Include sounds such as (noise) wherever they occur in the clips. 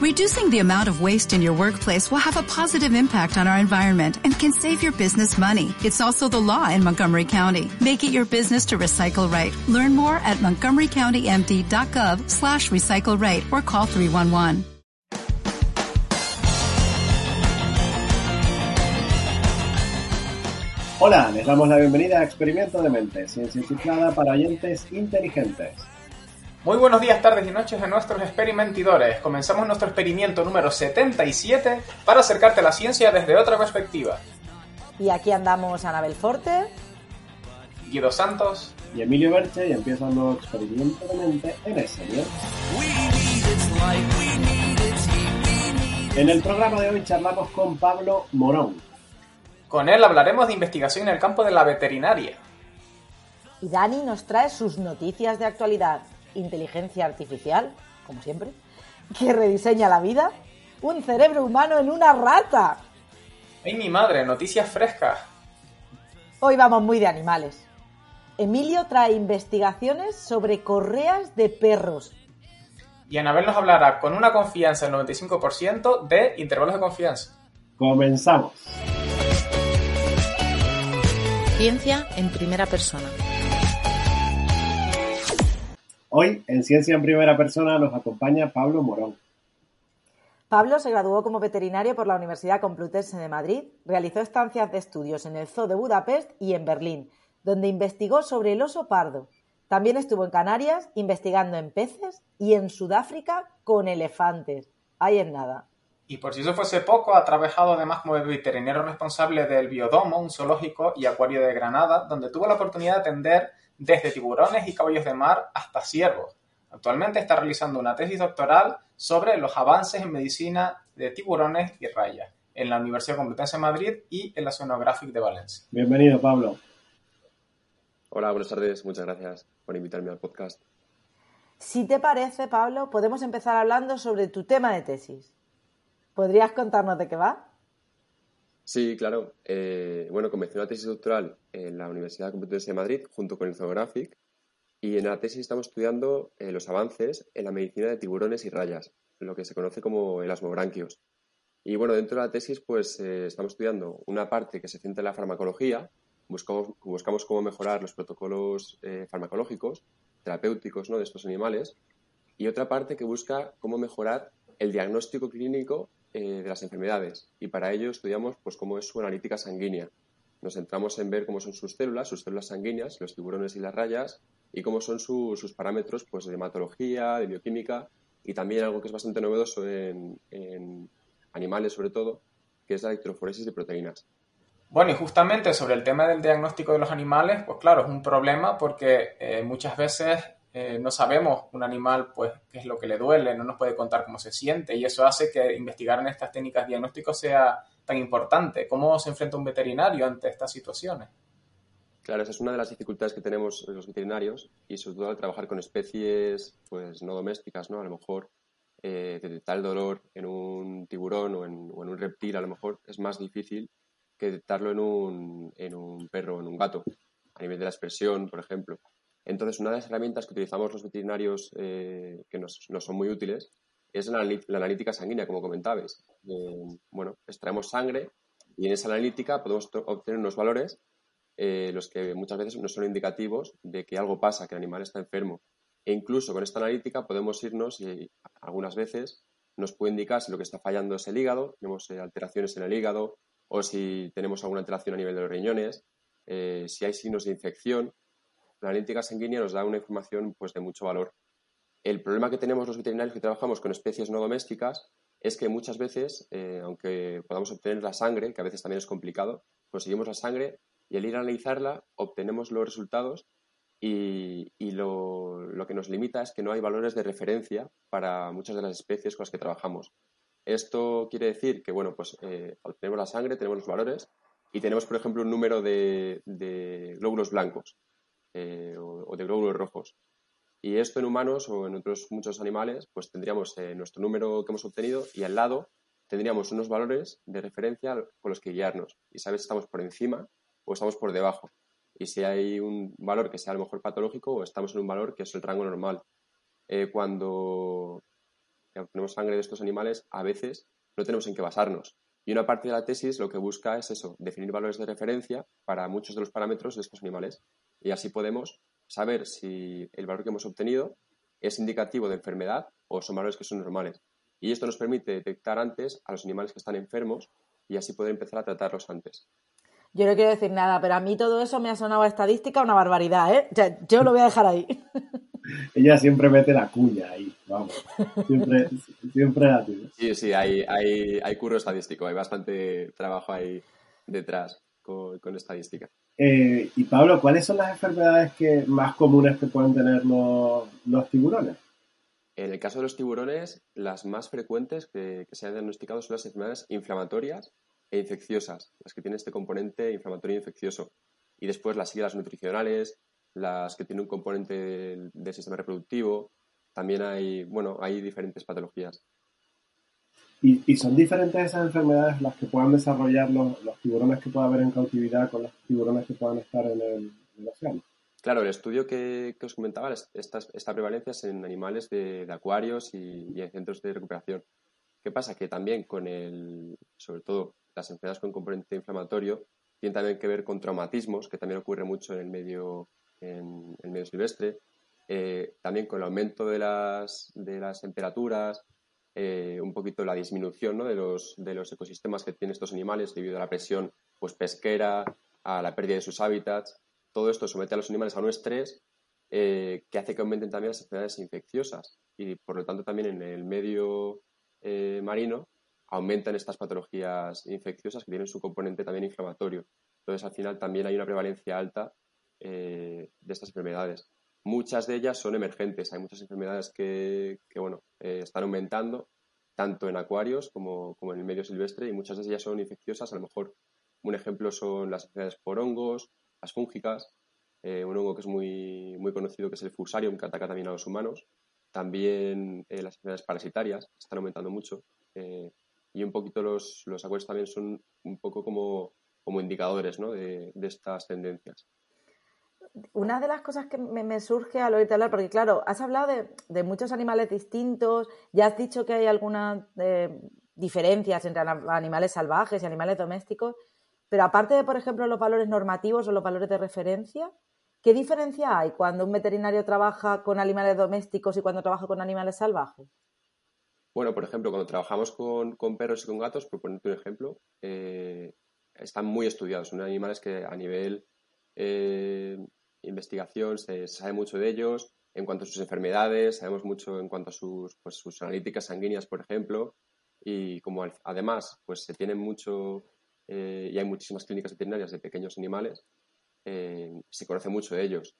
Reducing the amount of waste in your workplace will have a positive impact on our environment and can save your business money. It's also the law in Montgomery County. Make it your business to recycle right. Learn more at montgomerycountymd.gov slash recycle right or call 311. Hola, les damos la bienvenida a Experimento de Mente, ciencia para oyentes inteligentes. Muy buenos días, tardes y noches a nuestros experimentidores. Comenzamos nuestro experimento número 77 para acercarte a la ciencia desde otra perspectiva. Y aquí andamos Anabel Forte, Guido Santos y Emilio Berche y empieza un nuevo experimento de mente en el serio. En el programa de hoy charlamos con Pablo Morón. Con él hablaremos de investigación en el campo de la veterinaria. Y Dani nos trae sus noticias de actualidad. Inteligencia artificial, como siempre, que rediseña la vida. Un cerebro humano en una rata. ¡Ay, mi madre! Noticias frescas. Hoy vamos muy de animales. Emilio trae investigaciones sobre correas de perros. Y Anabel nos hablará con una confianza del 95% de intervalos de confianza. Comenzamos. Ciencia en primera persona. Hoy en Ciencia en Primera Persona nos acompaña Pablo Morón. Pablo se graduó como veterinario por la Universidad Complutense de Madrid, realizó estancias de estudios en el Zoo de Budapest y en Berlín, donde investigó sobre el oso pardo. También estuvo en Canarias investigando en peces y en Sudáfrica con elefantes. Ahí es nada. Y por si eso fuese poco, ha trabajado además como veterinario responsable del Biodomo, un zoológico y acuario de Granada, donde tuvo la oportunidad de atender desde tiburones y caballos de mar hasta ciervos. Actualmente está realizando una tesis doctoral sobre los avances en medicina de tiburones y rayas en la Universidad Complutense de Madrid y en la Sonographic de Valencia. Bienvenido, Pablo. Hola, buenas tardes. Muchas gracias por invitarme al podcast. Si te parece, Pablo, podemos empezar hablando sobre tu tema de tesis. ¿Podrías contarnos de qué va? Sí, claro. Eh, bueno, comencé una tesis doctoral en la Universidad Complutense de Madrid junto con el Zoographic y en la tesis estamos estudiando eh, los avances en la medicina de tiburones y rayas, lo que se conoce como elasmobranquios. Y bueno, dentro de la tesis pues eh, estamos estudiando una parte que se centra en la farmacología, buscamos, buscamos cómo mejorar los protocolos farmacológicos, terapéuticos ¿no? de estos animales, y otra parte que busca cómo mejorar el diagnóstico clínico eh, de las enfermedades y para ello estudiamos pues, cómo es su analítica sanguínea. Nos centramos en ver cómo son sus células, sus células sanguíneas, los tiburones y las rayas y cómo son sus parámetros pues, de hematología, de bioquímica y también algo que es bastante novedoso en, animales sobre todo, que es la electroforesis de proteínas. Bueno, y justamente sobre el tema del diagnóstico de los animales, pues claro, es un problema porque eh, muchas veces eh, no sabemos un animal pues qué es lo que le duele, no nos puede contar cómo se siente y eso hace que investigar en estas técnicas diagnósticas sea tan importante. ¿Cómo se enfrenta un veterinario ante estas situaciones? Claro, esa es una de las dificultades que tenemos los veterinarios y sobre todo al trabajar con especies pues no domésticas, ¿no? A lo mejor eh, detectar dolor en un tiburón o en, o en, un reptil a lo mejor es más difícil que detectarlo en un, en un perro o en un gato, a nivel de la expresión, por ejemplo. Entonces, una de las herramientas que utilizamos los veterinarios eh, que nos, son muy útiles es la, analítica sanguínea, como comentabais. Eh, bueno, extraemos sangre y en esa analítica podemos obtener unos valores eh, los que muchas veces no son indicativos de que algo pasa, que el animal está enfermo. E incluso con esta analítica podemos irnos y algunas veces nos puede indicar si lo que está fallando es el hígado, tenemos alteraciones en el hígado o si tenemos alguna alteración a nivel de los riñones, si hay signos de infección la analítica sanguínea nos da una información pues, de mucho valor. El problema que tenemos los veterinarios que trabajamos con especies no domésticas es que muchas veces, eh, aunque podamos obtener la sangre, que a veces también es complicado, conseguimos la sangre y al ir a analizarla obtenemos los resultados y, lo, que nos limita es que no hay valores de referencia para muchas de las especies con las que trabajamos. Esto quiere decir que, bueno, pues eh, obtenemos la sangre, tenemos los valores y tenemos, por ejemplo, un número de glóbulos blancos. Eh, o, de glóbulos rojos. Y esto en humanos o en otros muchos animales, pues tendríamos eh, nuestro número que hemos obtenido y al lado tendríamos unos valores de referencia con los que guiarnos. Y sabes si estamos por encima o estamos por debajo. Y si hay un valor que sea a lo mejor patológico o estamos en un valor que es el rango normal. Eh, cuando, que obtenemos sangre de estos animales, a veces no tenemos en qué basarnos. Y una parte de la tesis lo que busca es eso, definir valores de referencia para muchos de los parámetros de estos animales. Y así podemos saber si el valor que hemos obtenido es indicativo de enfermedad o son valores que son normales. Y esto nos permite detectar antes a los animales que están enfermos y así poder empezar a tratarlos antes. Yo no quiero decir nada, pero a mí todo eso me ha sonado a estadística una barbaridad, ¿eh? yo lo voy a dejar ahí. (laughs) Ella siempre mete la cuña ahí, vamos. Siempre, siempre la tiene. Sí, sí, hay, hay, hay curro estadístico, hay bastante trabajo ahí detrás con, estadística. Eh, y Pablo, ¿cuáles son las enfermedades que, más comunes que pueden tener los, tiburones? En el caso de los tiburones, las más frecuentes que, que se han diagnosticado son las enfermedades inflamatorias e infecciosas, las que tienen este componente inflamatorio e infeccioso. Y después las siglas nutricionales, las que tienen un componente del, sistema reproductivo. También hay, bueno, hay diferentes patologías. ¿Y, son diferentes esas enfermedades las que puedan desarrollar los, tiburones que pueda haber en cautividad con los tiburones que puedan estar en el, océano? Claro, el estudio que, os comentaba, esta, esta prevalencia es en animales de, acuarios y, en centros de recuperación. ¿Qué pasa? Que también con el, sobre todo las enfermedades con componente inflamatorio, tienen también que ver con traumatismos, que también ocurre mucho en el medio, en el medio silvestre, eh, también con el aumento de las, de las temperaturas, eh, un poquito la disminución ¿no? de, los, de los ecosistemas que tienen estos animales debido a la presión pues, pesquera, a la pérdida de sus hábitats. Todo esto somete a los animales a un estrés eh, que hace que aumenten también las enfermedades infecciosas y por lo tanto también en el medio marino aumentan estas patologías infecciosas que tienen su componente también inflamatorio. Entonces, al final también hay una prevalencia alta eh, de estas enfermedades. Muchas de ellas son emergentes. Hay muchas enfermedades que, bueno, eh, están aumentando tanto en acuarios como, en el medio silvestre y muchas de ellas son infecciosas. A lo mejor un ejemplo son las enfermedades por hongos, las fúngicas, eh, un hongo que es muy, muy conocido que es el fusarium que ataca también a los humanos. También las enfermedades parasitarias están aumentando mucho y un poquito los, los acuarios también son un poco como, como indicadores ¿no? de, estas tendencias. Una de las cosas que me, surge al oírte hablar, porque claro, has hablado de, muchos animales distintos, ya has dicho que hay algunas eh, diferencias entre animales salvajes y animales domésticos, pero aparte de, por ejemplo, los valores normativos o los valores de referencia, ¿qué diferencia hay cuando un veterinario trabaja con animales domésticos y cuando trabaja con animales salvajes? Bueno, por ejemplo, cuando trabajamos con, perros y con gatos, por ponerte un ejemplo, eh, están muy estudiados. Son animales que a nivel eh, investigación se, sabe mucho de ellos. En cuanto a sus enfermedades, sabemos mucho en cuanto a sus, pues, sus analíticas sanguíneas, por ejemplo. Y como además pues, se tienen mucho eh, y hay muchísimas clínicas veterinarias de pequeños animales, se conoce mucho de ellos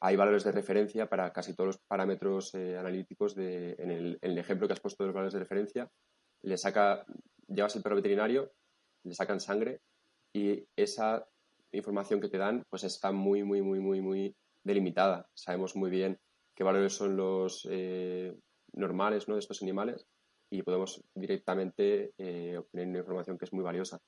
hay valores de referencia para casi todos los parámetros eh, analíticos de, en, el, ejemplo que has puesto de los valores de referencia. Le saca, llevas el perro veterinario, le sacan sangre y esa información que te dan pues está muy, muy, muy, muy, muy delimitada. Sabemos muy bien qué valores son los eh, normales ¿no? de estos animales y podemos directamente eh, obtener una información que es muy valiosa.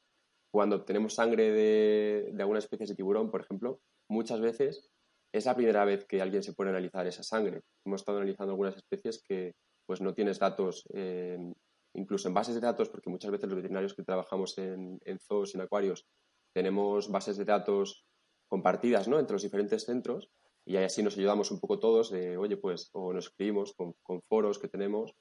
Cuando obtenemos sangre de, de alguna especie de tiburón, por ejemplo, muchas veces es la primera vez que alguien se pone a analizar esa sangre. Hemos estado analizando algunas especies que pues no tienes datos, incluso en bases de datos, porque muchas veces los veterinarios que trabajamos en, zoos y en acuarios tenemos bases de datos compartidas ¿no? entre los diferentes centros y así nos ayudamos un poco todos oye, pues, o nos escribimos con, foros que tenemos,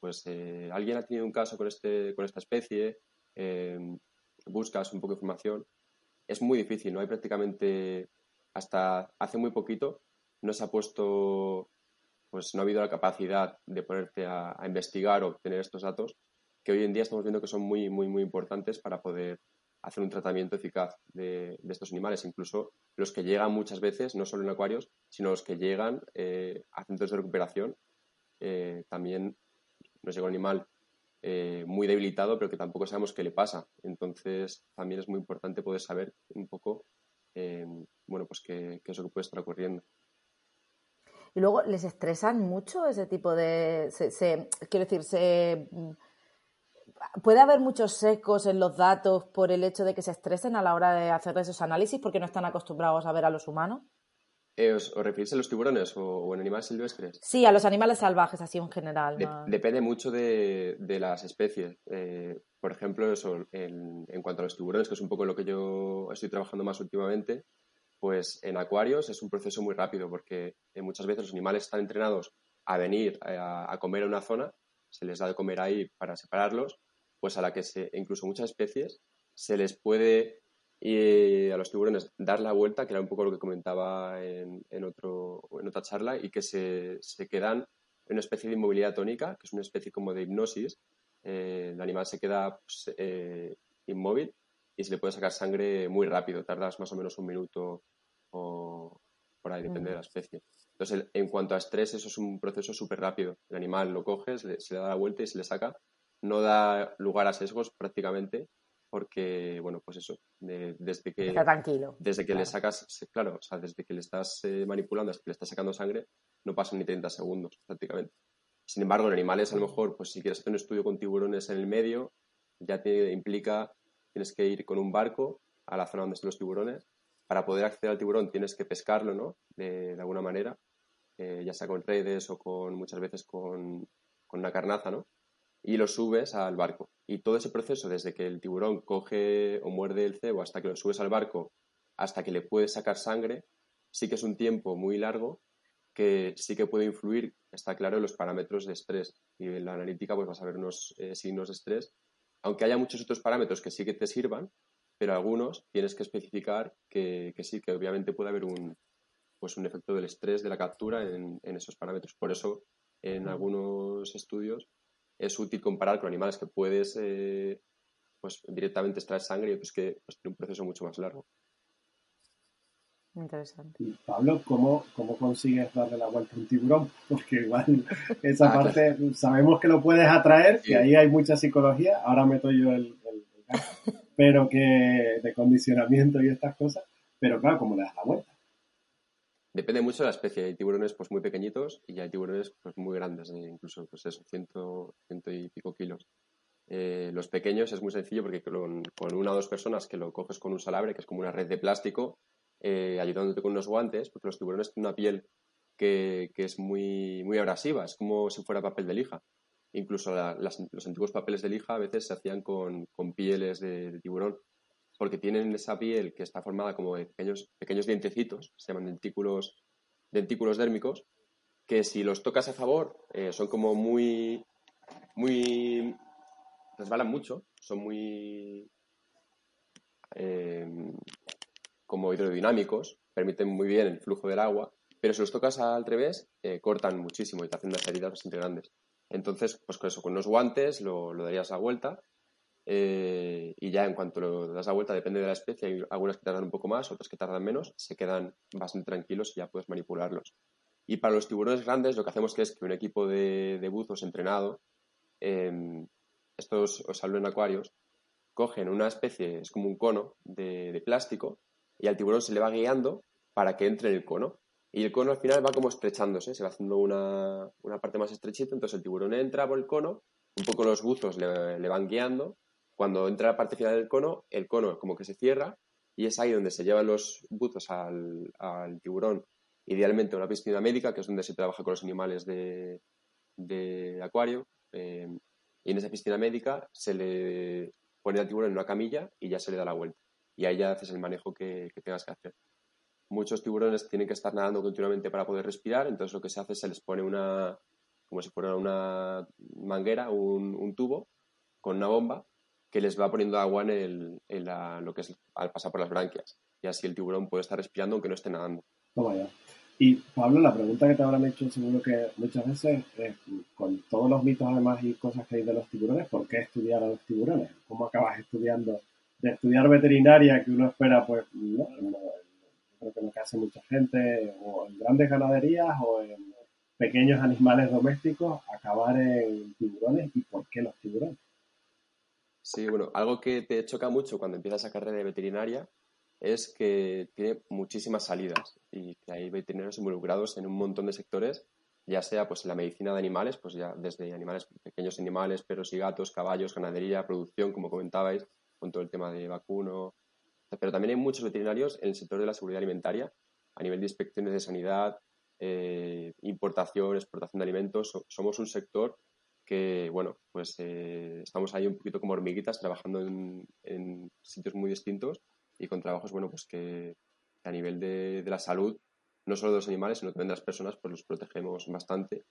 pues eh, alguien ha tenido un caso con, este, con esta especie, em, buscas un poco de información. Es muy difícil, no hay prácticamente hasta hace muy poquito no se ha puesto, pues no ha habido la capacidad de ponerte a, investigar o obtener estos datos que hoy en día estamos viendo que son muy, muy, muy importantes para poder hacer un tratamiento eficaz de, estos animales, incluso los que llegan muchas veces, no solo en acuarios, sino los que llegan eh, a centros de recuperación, eh, también nos llega un animal eh, muy debilitado, pero que tampoco sabemos qué le pasa. Entonces, también es muy importante poder saber un poco bueno, pues que, eso que puede estar ocurriendo. Y luego, ¿les estresan mucho ese tipo de... quiero decir, se, ¿puede haber muchos secos en los datos por el hecho de que se estresen a la hora de hacer esos análisis porque no están acostumbrados a ver a los humanos? Eh, ¿os, referís a los tiburones o, en animales silvestres? Sí, a los animales salvajes, así en general. Depende mucho de, las especies. Eh, por ejemplo, eso, en, cuanto a los tiburones, que es un poco lo que yo estoy trabajando más últimamente, pues en acuarios es un proceso muy rápido porque eh, muchas veces los animales están entrenados a venir a, comer a una zona, se les da de comer ahí para separarlos, pues a la que se, incluso muchas especies se les puede y a los tiburones dar la vuelta, que era un poco lo que comentaba en, en, otro, en otra charla, y que se, se, quedan en una especie de inmovilidad tónica, que es una especie como de hipnosis. Eh, el animal se queda pues, eh, inmóvil y se le puede sacar sangre muy rápido, tardas más o menos un minuto o por ahí, depende de la especie. Entonces, en cuanto a estrés, eso es un proceso súper rápido. El animal lo coge, se le, se le da la vuelta y se le saca. No da lugar a sesgos prácticamente porque, bueno, pues eso, desde que... Está tranquilo. Desde que le sacas, claro, o sea, desde que le estás eh, manipulando hasta que le estás sacando sangre, no pasan ni 30 segundos prácticamente. Sin embargo, en animales, a lo mejor, pues si quieres hacer un estudio con tiburones en el medio, ya te implica, tienes que ir con un barco a la zona donde están los tiburones. Para poder acceder al tiburón tienes que pescarlo, ¿no? De, alguna manera, eh, ya sea con redes o con muchas veces con, con una carnaza, ¿no? Y lo subes al barco. Y todo ese proceso, desde que el tiburón coge o muerde el cebo hasta que lo subes al barco, hasta que le puedes sacar sangre, sí que es un tiempo muy largo que sí que puede influir, está claro, en los parámetros de estrés. Y en la analítica pues vas a ver unos eh, signos de estrés, aunque haya muchos otros parámetros que sí que te sirvan, pero algunos tienes que especificar que, sí, que obviamente puede haber un, pues un efecto del estrés de la captura en, en esos parámetros. Por eso, en algunos estudios es útil comparar con animales que puedes eh, pues directamente extraer sangre y otros que pues, tienen un proceso mucho más largo. Interesante. Y Pablo, ¿cómo, ¿cómo consigues darle la vuelta a un tiburón? (laughs) Porque igual (laughs) esa ah, parte sabemos que lo puedes atraer, que ahí hay mucha psicología, ahora meto yo el, el, (laughs) pero que de condicionamiento y estas cosas, pero claro, ¿cómo le das la vuelta? Depende mucho de la especie. Hay tiburones pues muy pequeñitos y hay tiburones pues muy grandes, eh, incluso pues eso, ciento, ciento y pico kilos. Eh, los pequeños es muy sencillo porque con, una o dos personas que lo coges con un salabre, que es como una red de plástico, eh, ayudándote con unos guantes, porque los tiburones tienen una piel que, es muy, muy abrasiva, es como si fuera papel de lija. Incluso los antiguos papeles de lija a veces se hacían con, pieles de tiburón porque tienen esa piel que está formada como de pequeños, pequeños dientecitos, se llaman dentículos, dentículos dérmicos, que si los tocas a favor eh, son como muy, muy, resbalan mucho, son muy eh, como hidrodinámicos, permiten muy bien el flujo del agua, pero si los tocas al revés, eh, cortan muchísimo y te hacen unas heridas bastante grandes. Entonces, pues con eso, con unos guantes lo, lo darías a vuelta eh, y ya en cuanto lo das la vuelta, depende de la especie, hay algunas que tardan un poco más, otras que tardan menos, se quedan bastante tranquilos y ya puedes manipularlos. Y para los tiburones grandes, lo que hacemos es que un equipo de, buzos entrenado, em, estos os hablo en acuarios, cogen una especie, es como un cono de, plástico, y al tiburón se le va guiando para que entre en el cono. Y el cono al final va como estrechándose, se va haciendo una, parte más estrechita, entonces el tiburón entra por el cono, un poco los buzos le van guiando cuando entra la parte final del cono, el cono como que se cierra y es ahí donde se llevan los buzos al, tiburón, idealmente a una piscina médica, que es donde se trabaja con los animales de, acuario. Eh, y en esa piscina médica se le pone al tiburón en una camilla y ya se le da la vuelta. Y ahí ya haces el manejo que, tengas que hacer. Muchos tiburones tienen que estar nadando continuamente para poder respirar, entonces lo que se hace es se les pone una, como si fuera una manguera, un, un tubo con una bomba que les va poniendo agua en, el, lo que es al pasar por las branquias. Y así el tiburón puede estar respirando aunque no esté nadando. Toma ya. Y Pablo, la pregunta que te habrán hecho seguro que muchas veces es, con todos los mitos además y cosas que hay de los tiburones, ¿por qué estudiar a los tiburones? ¿Cómo acabas estudiando? De estudiar veterinaria que uno espera, pues, no, creo que lo que hace mucha gente, o en grandes ganaderías o en pequeños animales domésticos, acabar en tiburones y por qué los tiburones. Sí, bueno, algo que te choca mucho cuando empiezas a carrera de veterinaria es que tiene muchísimas salidas y que hay veterinarios involucrados en un montón de sectores, ya sea pues en la medicina de animales, pues ya desde animales, pequeños animales, perros y gatos, caballos, ganadería, producción, como comentabais, con todo el tema de vacuno, pero también hay muchos veterinarios en el sector de la seguridad alimentaria a nivel de inspecciones de sanidad, eh, importación, exportación de alimentos. somos un sector que, bueno, pues eh, estamos ahí un poquito como hormiguitas trabajando en, sitios muy distintos y con trabajos, bueno, pues que, a nivel de, la salud, no solo de los animales, sino también de las personas, pues los protegemos bastante.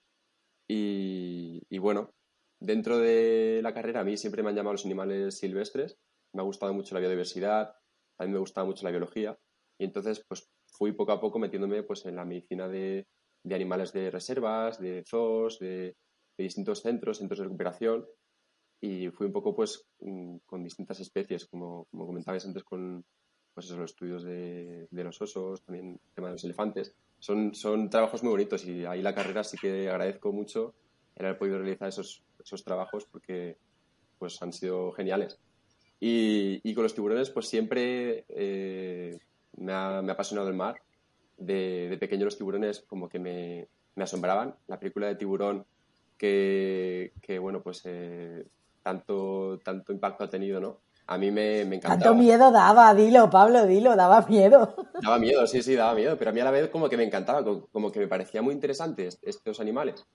Y, bueno, dentro de la carrera a mí siempre me han llamado los animales silvestres, me ha gustado mucho la biodiversidad, a mí me gustaba mucho la biología y entonces pues fui poco a poco metiéndome pues en la medicina de, de animales de reservas, de zoos, de, distintos centros, centros de recuperación y fui un poco pues mm, con distintas especies, como, como comentabais antes con pues los estudios de, de, los osos, también el tema de los elefantes. Son, son trabajos muy bonitos y ahí la carrera sí que agradezco mucho el haber podido realizar esos, esos trabajos porque pues han sido geniales. Y, y con los tiburones pues siempre eh, me, ha, me, ha, apasionado el mar. De, de pequeño los tiburones como que me, me asombraban. La película de tiburón que, bueno, pues eh, tanto, tanto impacto ha tenido, ¿no? A mí me, me encantaba. Tanto miedo daba, dilo, Pablo, dilo, daba miedo. Daba miedo, sí, sí, daba miedo, pero a mí a la vez como que me encantaba, como que me parecía muy interesante estos animales.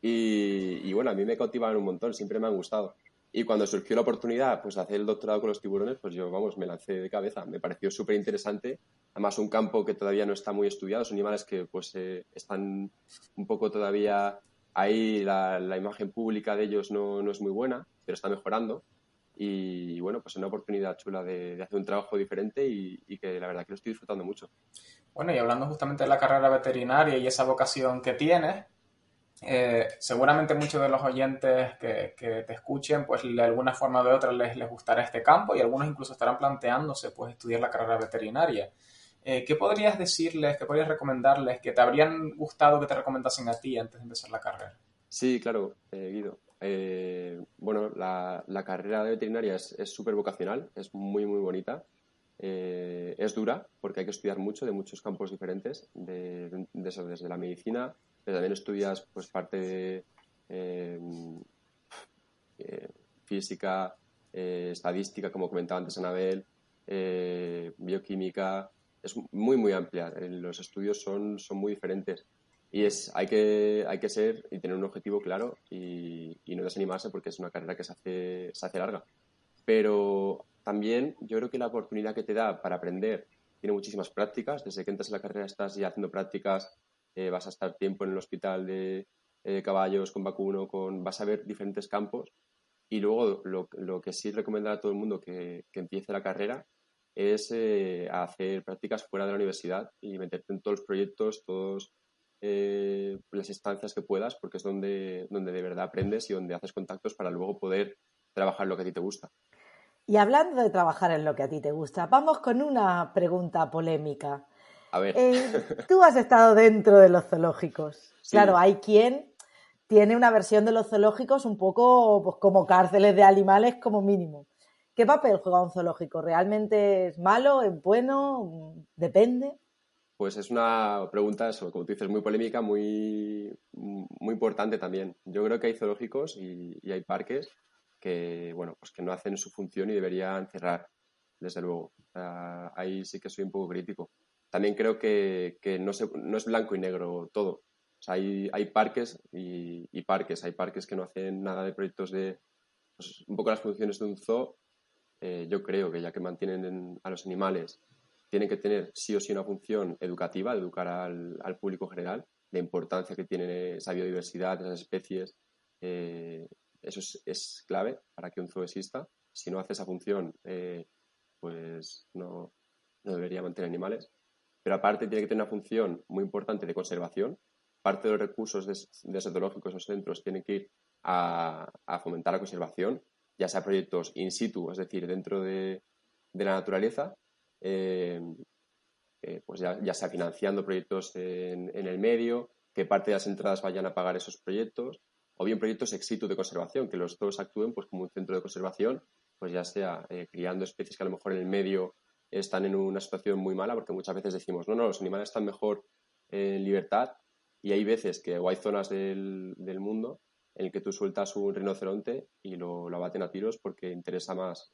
Y, y bueno, a mí me cautivaban un montón, siempre me han gustado. Y cuando surgió la oportunidad pues, de hacer el doctorado con los tiburones, pues yo, vamos, me lancé de cabeza. Me pareció súper interesante. Además, un campo que todavía no está muy estudiado, son animales que pues eh, están un poco todavía Ahí la, imagen pública de ellos no, no, es muy buena, pero está mejorando. Y bueno, pues es una oportunidad chula de, hacer un trabajo diferente y, que la verdad que lo estoy disfrutando mucho. Bueno, y hablando justamente de la carrera veterinaria y esa vocación que tienes, eh, seguramente muchos de los oyentes que, que, te escuchen, pues de alguna forma o otra les, les gustará este campo y algunos incluso estarán planteándose pues estudiar la carrera veterinaria. Eh, ¿qué podrías decirles, qué podrías recomendarles que te habrían gustado que te recomendasen a ti antes de empezar la carrera? Sí, claro, eh, Guido. Eh, bueno, la, carrera de veterinaria es súper vocacional, es muy, muy bonita. es dura porque hay que estudiar mucho de muchos campos diferentes, de, desde la medicina, pero también estudias pues parte de física, estadística, como comentaba antes Anabel, bioquímica, es muy, muy amplia. Los estudios son, son muy diferentes. Y es, hay, que, hay que ser y tener un objetivo claro y, no desanimarse porque es una carrera que se hace, se hace larga. Pero también yo creo que la oportunidad que te da para aprender tiene muchísimas prácticas. Desde que entras en la carrera estás ya haciendo prácticas, eh, vas a estar tiempo en el hospital de eh, caballos, con vacuno, con, vas a ver diferentes campos. Y luego lo, lo que sí recomendar a todo el mundo que, que empiece la carrera es eh, hacer prácticas fuera de la universidad y meterte en todos los proyectos, todas eh, las instancias que puedas, porque es donde, donde de verdad aprendes y donde haces contactos para luego poder trabajar lo que a ti te gusta. Y hablando de trabajar en lo que a ti te gusta, vamos con una pregunta polémica. A ver. Eh, tú has estado dentro de los zoológicos. Claro, hay quien tiene una versión de los zoológicos un poco pues, como cárceles de animales como mínimo. ¿Qué papel juega un zoológico? ¿Realmente es malo? ¿Es bueno? ¿Depende? Pues es una pregunta, eso, como tú dices, muy polémica, muy, muy importante también. Yo creo que hay zoológicos y, hay parques que, bueno, pues que no hacen su función y deberían cerrar, desde luego. ahí sí que soy un poco crítico. También creo que, no, no, es blanco y negro todo. hay, hay parques y, y, parques. Hay parques que no hacen nada de proyectos de, pues, un poco las funciones de un zoo eh, yo creo que ya que mantienen a los animales, tienen que tener sí o sí una función educativa, educar al, público general, la importancia que tiene esa biodiversidad, esas especies. Eh, eso es, clave para que un zoo exista. Si no hace esa función, eh, pues no, debería mantener animales. Pero aparte tiene que tener una función muy importante de conservación. Parte de los recursos de, de zoológicos o centros tienen que ir a, a fomentar la conservación, ya sea proyectos in situ, es decir, dentro de, la naturaleza, eh, eh, pues ya, sea financiando proyectos en, el medio, que parte de las entradas vayan a pagar esos proyectos, o bien proyectos ex situ de conservación, que los dos actúen pues, como un centro de conservación, pues ya sea eh, criando especies que a lo mejor en el medio están en una situación muy mala, porque muchas veces decimos, no, no, los animales están mejor en libertad, y hay veces que, o hay zonas del, del mundo en el que tú sueltas un rinoceronte y lo, lo abaten a tiros porque interesa más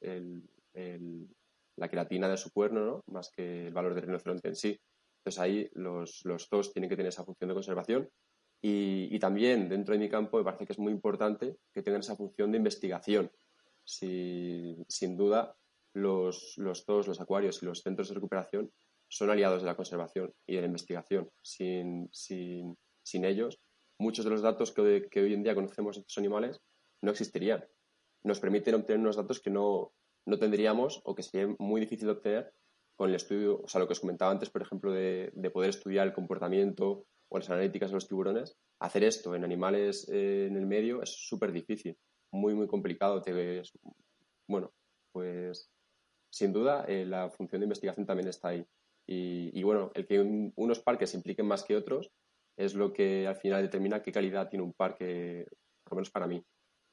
la queratina de su cuerno, ¿no? más que el valor del rinoceronte en sí. Entonces ahí los, los TOS tienen que tener esa función de conservación y, también dentro de mi campo me parece que es muy importante que tengan esa función de investigación. sin duda, los, los TOS, los acuarios y los centros de recuperación son aliados de la conservación y de la investigación. Sin, ellos, muchos de los datos que, hoy en día conocemos de estos animales no existirían. Nos permiten obtener unos datos que no, no tendríamos o que sería muy difícil de obtener con el estudio, o sea, lo que os comentaba antes, por ejemplo, de, poder estudiar el comportamiento o las analíticas de los tiburones, hacer esto en animales eh, en el medio es súper difícil, muy, muy complicado. Te, bueno, pues sin duda eh, la función de investigación también está ahí. Y, bueno, el que unos parques impliquen más que otros es lo que al final determina qué calidad tiene un parque, por lo menos para mí.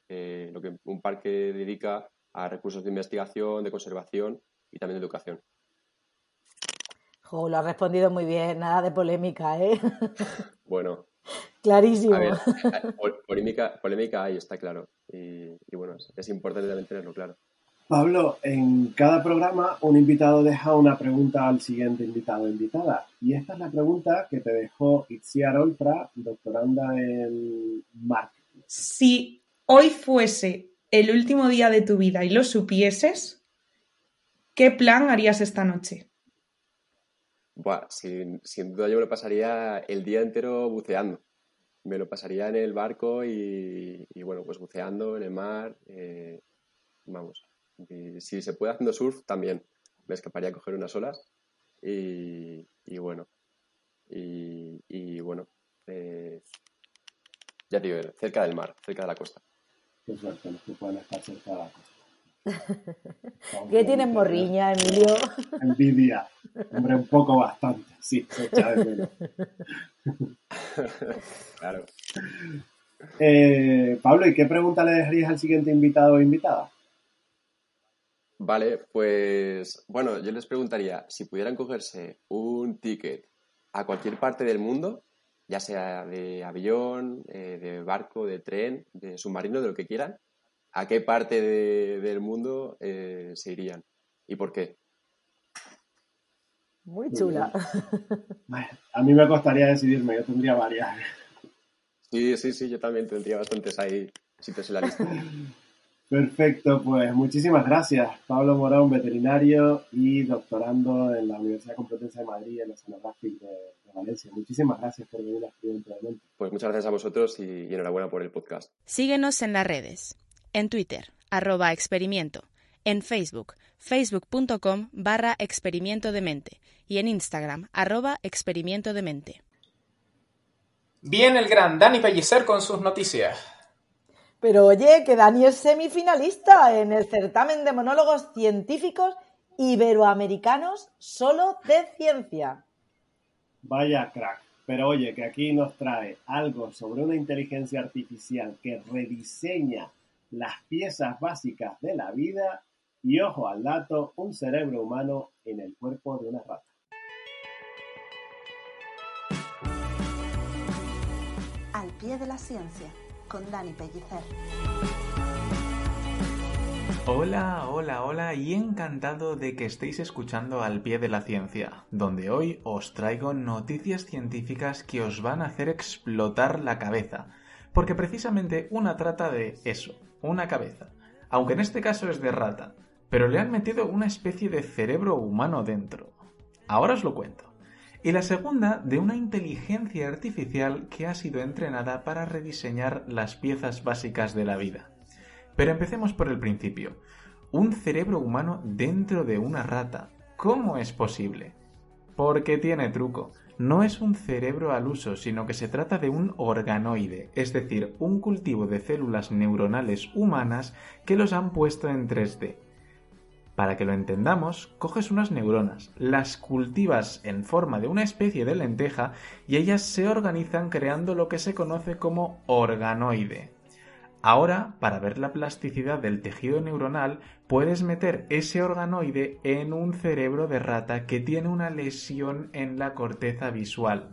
Eh, lo que un parque dedica a recursos de investigación, de conservación y también de educación. lo ha respondido muy bien, nada de polémica, ¿eh? (laughs) (laughs) Bueno. Clarísimo. (laughs) polémica, polémica ahí está claro. Y, bueno, es, importante también tenerlo claro. Pablo, en cada programa un invitado deja una pregunta al siguiente invitado o invitada. Y esta es la pregunta que te dejó Itziar Oltra, doctoranda en marketing. Si hoy fuese el último día de tu vida y lo supieses, ¿qué plan harías esta noche? Buah, sin, duda yo me lo pasaría el día entero buceando. Me lo pasaría en el barco y, bueno, pues buceando en el mar. Eh, vamos, si se puede haciendo surf, también. Me escaparía a coger unas olas y, bueno. Y, bueno, eh, ya digo, cerca del mar, cerca de la costa. Qué suerte los que pueden estar cerca de la costa. (laughs) ¿Qué tienes morriña, Emilio? (laughs) Envidia. Hombre, un poco bastante, sí, se echa de menos. (laughs) claro. Eh, Pablo, ¿y qué pregunta le dejarías al siguiente invitado o invitada? Vale, pues bueno, yo les preguntaría si pudieran cogerse un ticket a cualquier parte del mundo, ya sea de avión, eh, de barco, de tren, de submarino, de lo que quieran, ¿a qué parte del mundo eh, se irían? ¿Y por qué? Muy chula. (laughs) a mí me costaría decidirme, yo tendría varias. Sí, sí, sí, yo también tendría bastantes ahí sitios en la lista. (laughs) Perfecto, pues muchísimas gracias. Pablo Morón, veterinario y doctorando en la Universidad Complutense de Madrid en Oceanographic de, de Valencia. Muchísimas gracias por venir a escribir Pues muchas gracias a vosotros y, y enhorabuena por el podcast. Síguenos en las redes. En Twitter, arroba experimento. En Facebook, facebook.com barra experimento de mente. Y en Instagram, arroba experimento de mente. Bien el gran Dani Pellicer con sus noticias. Pero oye, que Dani es semifinalista en el certamen de monólogos científicos iberoamericanos solo de ciencia. Vaya crack. Pero oye, que aquí nos trae algo sobre una inteligencia artificial que rediseña las piezas básicas de la vida y ojo al dato, un cerebro humano en el cuerpo de una rata. Al pie de la ciencia con Dani Pellicer. Hola, hola, hola y encantado de que estéis escuchando al pie de la ciencia, donde hoy os traigo noticias científicas que os van a hacer explotar la cabeza, porque precisamente una trata de eso, una cabeza, aunque en este caso es de rata, pero le han metido una especie de cerebro humano dentro. Ahora os lo cuento y la segunda de una inteligencia artificial que ha sido entrenada para rediseñar las piezas básicas de la vida. Pero empecemos por el principio. Un cerebro humano dentro de una rata. ¿Cómo es posible? Porque tiene truco. No es un cerebro al uso, sino que se trata de un organoide, es decir, un cultivo de células neuronales humanas que los han puesto en 3D. Para que lo entendamos, coges unas neuronas, las cultivas en forma de una especie de lenteja y ellas se organizan creando lo que se conoce como organoide. Ahora, para ver la plasticidad del tejido neuronal, puedes meter ese organoide en un cerebro de rata que tiene una lesión en la corteza visual.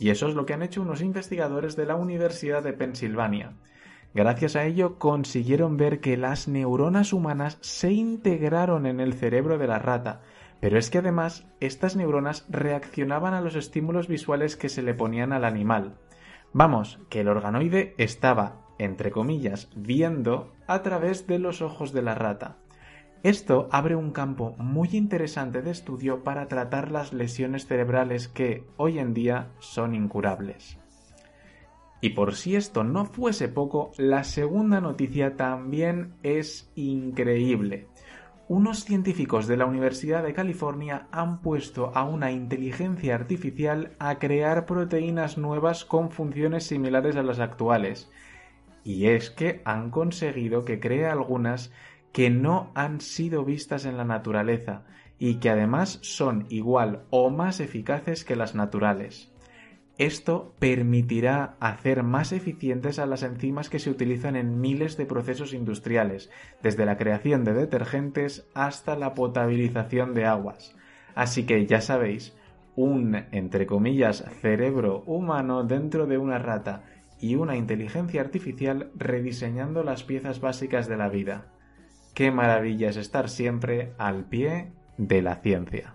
Y eso es lo que han hecho unos investigadores de la Universidad de Pensilvania. Gracias a ello consiguieron ver que las neuronas humanas se integraron en el cerebro de la rata, Pero es que además estas neuronas reaccionaban a los estímulos visuales que se le ponían al animal. Vamos, que el organoide estaba, entre comillas, viendo a través de los ojos de la rata. Esto abre un campo muy interesante de estudio para tratar las lesiones cerebrales que hoy en día son incurables. Y por si esto no fuese poco, la segunda noticia también es increíble. Unos científicos de la Universidad de California han puesto a una inteligencia artificial a crear proteínas nuevas con funciones similares a las actuales. Y es que han conseguido que cree algunas que no han sido vistas en la naturaleza y que además son igual o más eficaces que las naturales. Esto permitirá hacer más eficientes a las enzimas que se utilizan en miles de procesos industriales, desde la creación de detergentes hasta la potabilización de aguas. Así que ya sabéis, un, entre comillas, cerebro humano dentro de una rata y una inteligencia artificial rediseñando las piezas básicas de la vida. Qué maravilla es estar siempre al pie de la ciencia.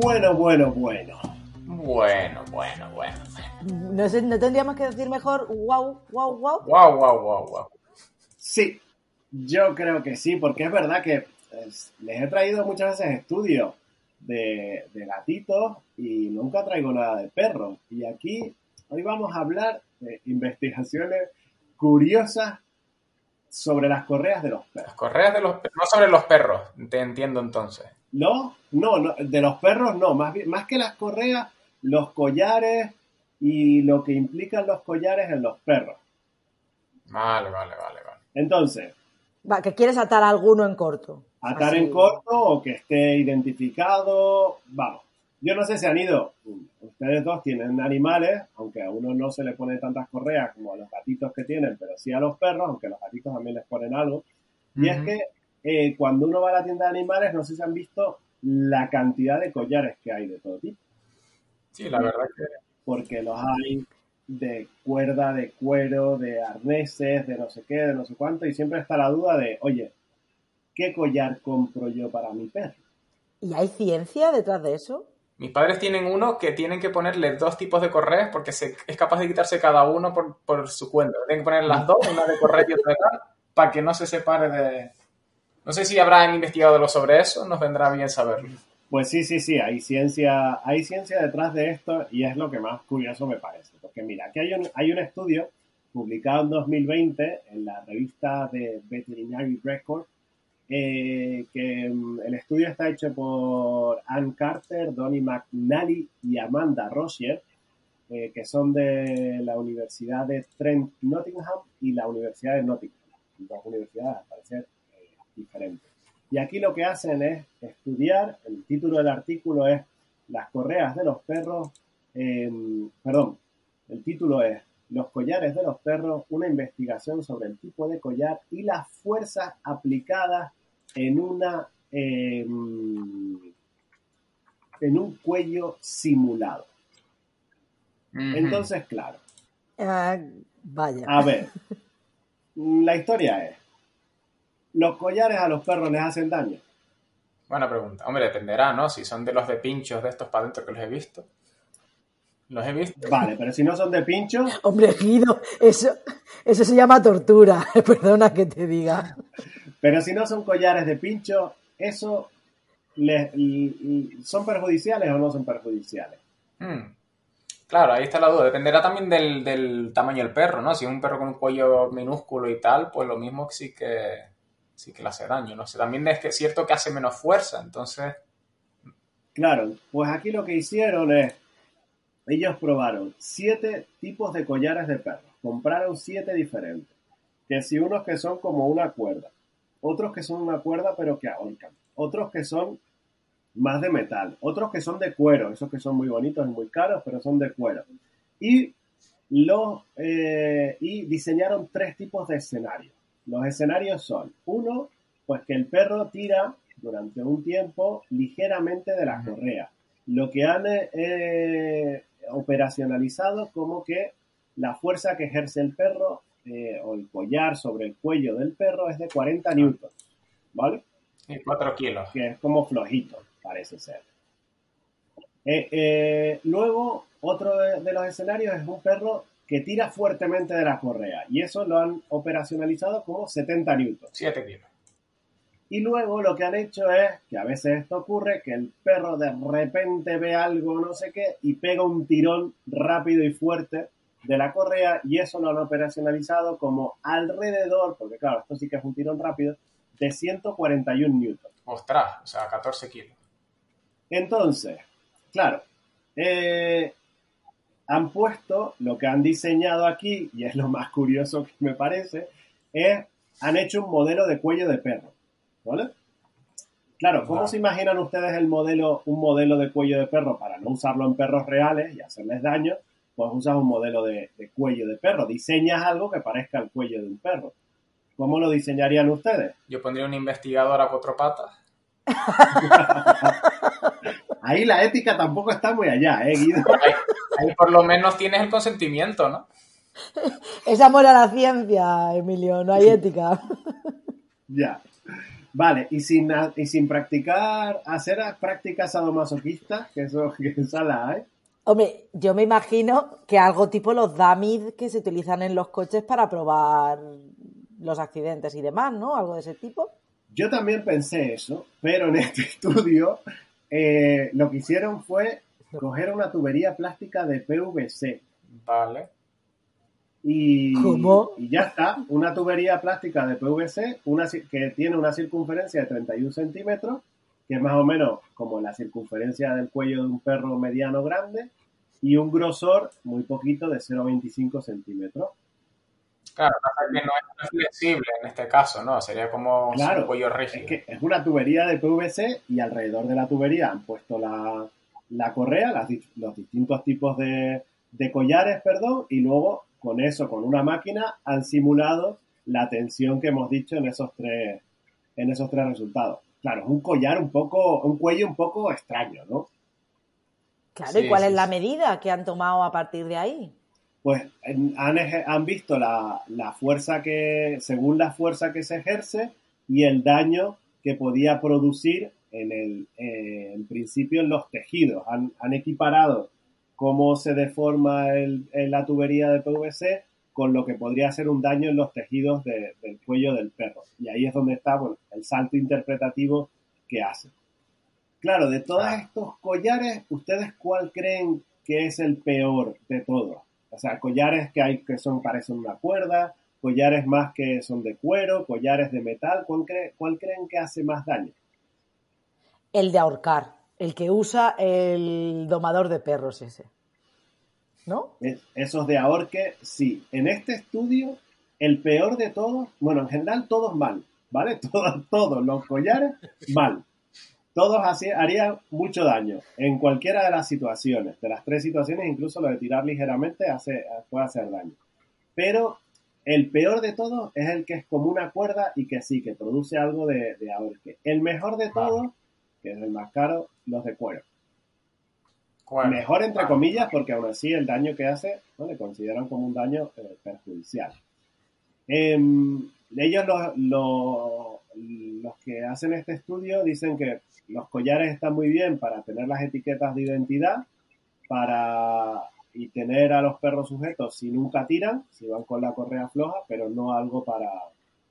Bueno, bueno, bueno. Bueno, bueno, bueno. No, sé, ¿No tendríamos que decir mejor wow, wow, wow? Wow, wow, wow, wow. Sí, yo creo que sí, porque es verdad que pues, les he traído muchas veces estudios de, de gatitos y nunca traigo nada de perros. Y aquí hoy vamos a hablar de investigaciones curiosas sobre las correas de los perros. Las correas de los perros, no sobre los perros, te entiendo entonces. No, no, no de los perros no, más, bien, más que las correas, los collares y lo que implican los collares en los perros. Vale, vale, vale, vale. Entonces. Va, que quieres atar a alguno en corto. Atar en corto o que esté identificado. Vamos. Yo no sé si han ido. Ustedes dos tienen animales, aunque a uno no se le pone tantas correas como a los gatitos que tienen, pero sí a los perros, aunque a los gatitos también les ponen algo. Y es que eh, cuando uno va a la tienda de animales, no sé si han visto la cantidad de collares que hay de todo tipo. Sí, la verdad que. Porque los hay de cuerda, de cuero, de arneses, de no sé qué, de no sé cuánto, y siempre está la duda de, oye, ¿qué collar compro yo para mi perro? ¿Y hay ciencia detrás de eso? Mis padres tienen uno que tienen que ponerle dos tipos de correas porque se, es capaz de quitarse cada uno por, por su cuenta. Tienen que poner las dos, una de correa y otra de tal, para que no se separe de... No sé si habrán investigado sobre eso, nos vendrá bien saberlo. Pues sí, sí, sí, hay ciencia, hay ciencia detrás de esto y es lo que más curioso me parece. Porque mira, aquí hay un, hay un estudio publicado en 2020 en la revista de Veterinary Record eh, que um, el estudio está hecho por Ann Carter, Donnie McNally y Amanda Rossier, eh, que son de la Universidad de Trent Nottingham y la Universidad de Nottingham, dos universidades al parecer eh, diferentes. Y aquí lo que hacen es estudiar, el título del artículo es Las correas de los perros, perdón, el título es Los collares de los perros, una investigación sobre el tipo de collar y las fuerzas aplicadas en una eh, en un cuello simulado. Entonces, claro. Uh, vaya. A ver, la historia es, ¿los collares a los perros les hacen daño? Buena pregunta. Hombre, dependerá, ¿no? Si son de los de pinchos de estos para adentro que los he visto. Los he visto. Vale, pero si no son de pincho. Hombre, Guido, eso, eso se llama tortura. (laughs) Perdona que te diga. Pero si no son collares de pincho, ¿eso son perjudiciales o no son perjudiciales? Hmm. Claro, ahí está la duda. Dependerá también del, del, tamaño del perro, ¿no? Si es un perro con un cuello minúsculo y tal, pues lo mismo sí que sí que le hace daño, ¿no? sé también es que es cierto que hace menos fuerza, entonces... Claro, pues aquí lo que hicieron es, ellos probaron siete tipos de collares de perros, compraron siete diferentes, que si unos que son como una cuerda, otros que son una cuerda pero que ahorcan, otros que son más de metal, otros que son de cuero, esos que son muy bonitos y muy caros, pero son de cuero. Y, los, eh, y diseñaron tres tipos de escenarios. Los escenarios son, uno, pues que el perro tira durante un tiempo ligeramente de la correa, lo que han eh, operacionalizado como que la fuerza que ejerce el perro eh, o el collar sobre el cuello del perro es de 40 newtons, ¿vale? Y 4 kilos. Que es como flojito, parece ser. Eh, eh, luego, otro de, de los escenarios es un perro que tira fuertemente de la correa y eso lo han operacionalizado como 70 newtons. 7 kilos. Y luego lo que han hecho es, que a veces esto ocurre, que el perro de repente ve algo, no sé qué, y pega un tirón rápido y fuerte de la correa y eso lo han operacionalizado como alrededor, porque claro, esto sí que es un tirón rápido, de 141 newtons. Ostras, o sea, 14 kilos. Entonces, claro, eh, han puesto lo que han diseñado aquí, y es lo más curioso que me parece, es, han hecho un modelo de cuello de perro. ¿Vale? Claro, ¿cómo se imaginan ustedes el modelo, un modelo de cuello de perro para no usarlo en perros reales y hacerles daño? Pues usas un modelo de, de cuello de perro. Diseñas algo que parezca el cuello de un perro. ¿Cómo lo diseñarían ustedes? Yo pondría un investigador a cuatro patas. (laughs) Ahí la ética tampoco está muy allá, ¿eh, Guido? (laughs) Ahí, ahí por lo menos tienes el consentimiento, ¿no? Es amor a la ciencia, Emilio, no hay ética. (laughs) Ya. Vale, y sin, y sin practicar, hacer prácticas sadomasoquistas, que eso que esa la hay. Hombre, yo me imagino que algo tipo los dummies que se utilizan en los coches para probar los accidentes y demás, ¿no? Algo de ese tipo. Yo también pensé eso, pero en este (laughs) estudio eh, lo que hicieron fue coger una tubería plástica de PVC. Vale. Y, ¿Cómo? y ya está, una tubería plástica de PVC una, que tiene una circunferencia de 31 centímetros, que es más o menos como la circunferencia del cuello de un perro mediano grande, y un grosor muy poquito de 0,25 centímetros. Claro, pasa que no es flexible en este caso, ¿no? Sería como Claro, un cuello rígido. Es que es una tubería de PVC y alrededor de la tubería han puesto la, la correa, las los distintos tipos de, de collares, perdón, y luego con eso, con una máquina, han simulado la tensión que hemos dicho en esos tres, en esos tres resultados. Claro, es un collar un poco, un cuello un poco extraño, ¿no? Claro, Sí, ¿y cuál sí, es la medida que han tomado a partir de ahí? Pues en- han, visto la, la fuerza que, según la fuerza que se ejerce y el daño que podía producir en el, eh, en principio en los tejidos. Han, han equiparado cómo se deforma el- el- la tubería de PVC con lo que podría ser un daño en los tejidos de- del cuello del perro. Y ahí es donde está bueno, el salto interpretativo que hace. Claro, de todos Ah. estos collares, ¿ustedes cuál creen que es el peor de todos? O sea, collares que hay que son parecen una cuerda, collares más que son de cuero, collares de metal, ¿cuál, cree- cuál creen que hace más daño? El de ahorcar, el que usa el domador de perros ese. ¿No? Es- Esos de ahorque, sí. En este estudio, el peor de todos, bueno, en general todos mal, ¿vale? (laughs) Todos, todos los collares mal. Todos así harían mucho daño en cualquiera de las situaciones. De las tres situaciones, incluso lo de tirar ligeramente hace, puede hacer daño. Pero el peor de todos es el que es como una cuerda y que sí, que produce algo de, de ahorque. El mejor de todos, que es el más caro, los de cuero. Bueno, Mejor entre comillas, porque aún así el daño que hace ¿no? le consideran como un daño eh, perjudicial. Em, ellos, los, los- los que hacen este estudio, dicen que los collares están muy bien para tener las etiquetas de identidad para y tener a los perros sujetos si nunca tiran, si van con la correa floja, pero no algo para,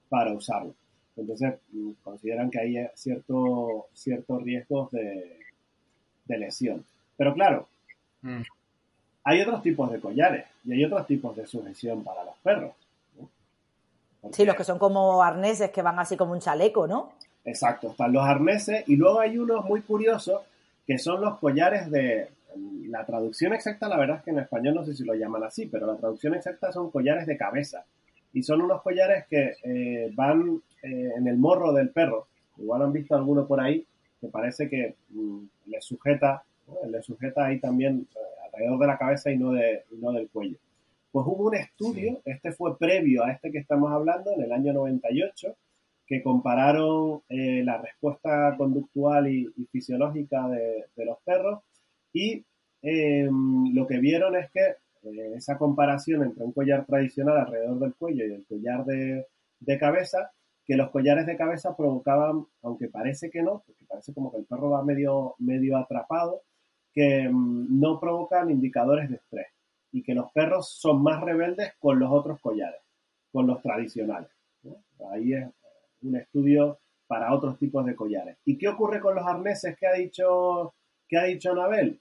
para usarlo. Entonces mm, consideran que hay eh, cierto, ciertos riesgos de, de lesión. Pero claro, Mm. hay otros tipos de collares y hay otros tipos de sujeción para los perros. Sí, los que son como arneses que van así como un chaleco, ¿no? Exacto, están los arneses y luego hay unos muy curiosos que son los collares de... La traducción exacta, la verdad es que en español no sé si lo llaman así, pero la traducción exacta son collares de cabeza. Y son unos collares que eh, van eh, en el morro del perro. Igual han visto alguno por ahí que parece que mm, le sujeta, ¿no? sujeta ahí también eh, alrededor de la cabeza y no, de, y no del cuello. Pues hubo un estudio, este fue previo a este que estamos hablando, en el año 98, que compararon eh, la respuesta conductual y, y fisiológica de, de los perros y eh, lo que vieron es que eh, esa comparación entre un collar tradicional alrededor del cuello y el collar de, de cabeza, que los collares de cabeza provocaban, aunque parece que no, porque parece como que el perro va medio, medio atrapado, que mm, no provocan indicadores de estrés y que los perros son más rebeldes con los otros collares, con los tradicionales. Ahí es un estudio para otros tipos de collares. ¿Y qué ocurre con los arneses que ha dicho, que ha dicho Anabel?